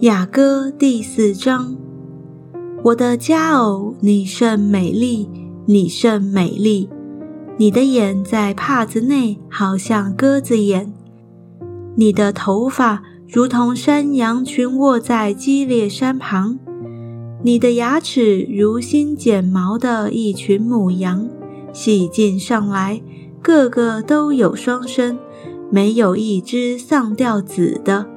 雅歌第四章，我的佳偶，你甚美丽，你甚美丽。你的眼在帕子内，好像鸽子眼；你的头发如同山羊群卧在激烈山旁；你的牙齿如新剪毛的一群母羊，洗净上来，个个都有双生，没有一只丧掉子的。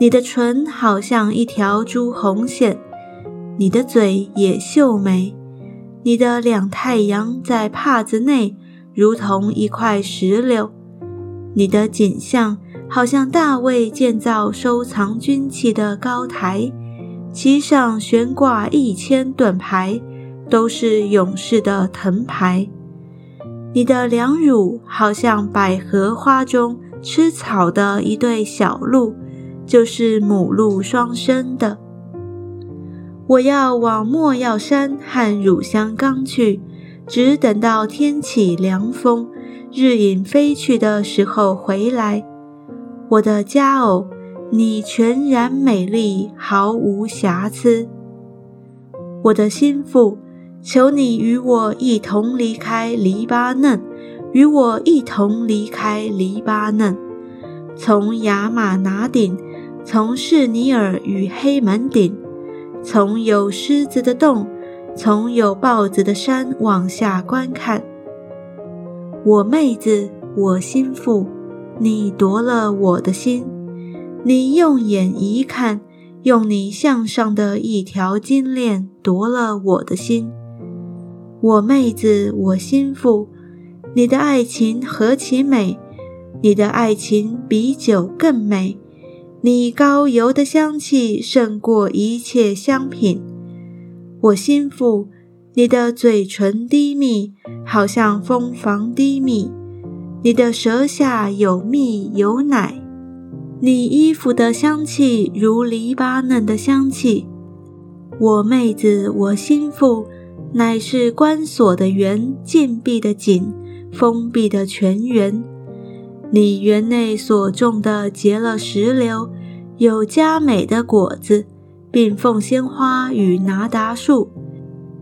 你的唇好像一条朱红线，你的嘴也秀美，你的两太阳在帕子内，如同一块石榴。你的景象好像大卫建造收藏军器的高台，其上悬挂一千盾牌，都是勇士的藤牌。你的两乳好像百合花中吃草的一对小鹿。就是母鹿双生的。我要往莫药山和乳香冈去，只等到天起凉风，日影飞去的时候回来。我的佳偶，你全然美丽，毫无瑕疵。我的心腹，求你与我一同离开黎巴嫩，与我一同离开黎巴嫩，从亚玛拿顶。从士尼尔与黑门顶，从有狮子的洞，从有豹子的山往下观看。我妹子，我心腹，你夺了我的心。你用眼一看，用你项上的一条金链夺了我的心。我妹子，我心腹，你的爱情何其美！你的爱情比酒更美。你高油的香气胜过一切香品，我心腹，你的嘴唇低密，好像蜂房低密；你的舌下有蜜有奶，你衣服的香气如黎巴嫩的香气。我妹子，我心腹，乃是关锁的园，禁闭的井，封闭的泉源。你园内所种的结了石榴，有佳美的果子，并凤仙花与拿达树，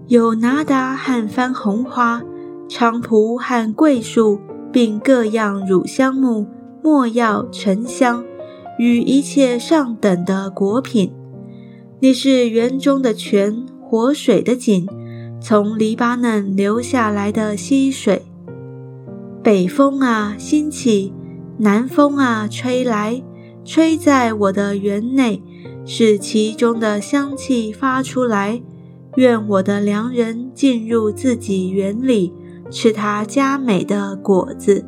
有拿达和番红花、菖蒲和桂树，并各样乳香木、没药、沉香与一切上等的果品。你是园中的泉，活水的井，从黎巴嫩流下来的溪水。北风啊，兴起。南风啊，吹来，吹在我的园内，使其中的香气发出来。愿我的良人进入自己园里，吃他佳美的果子。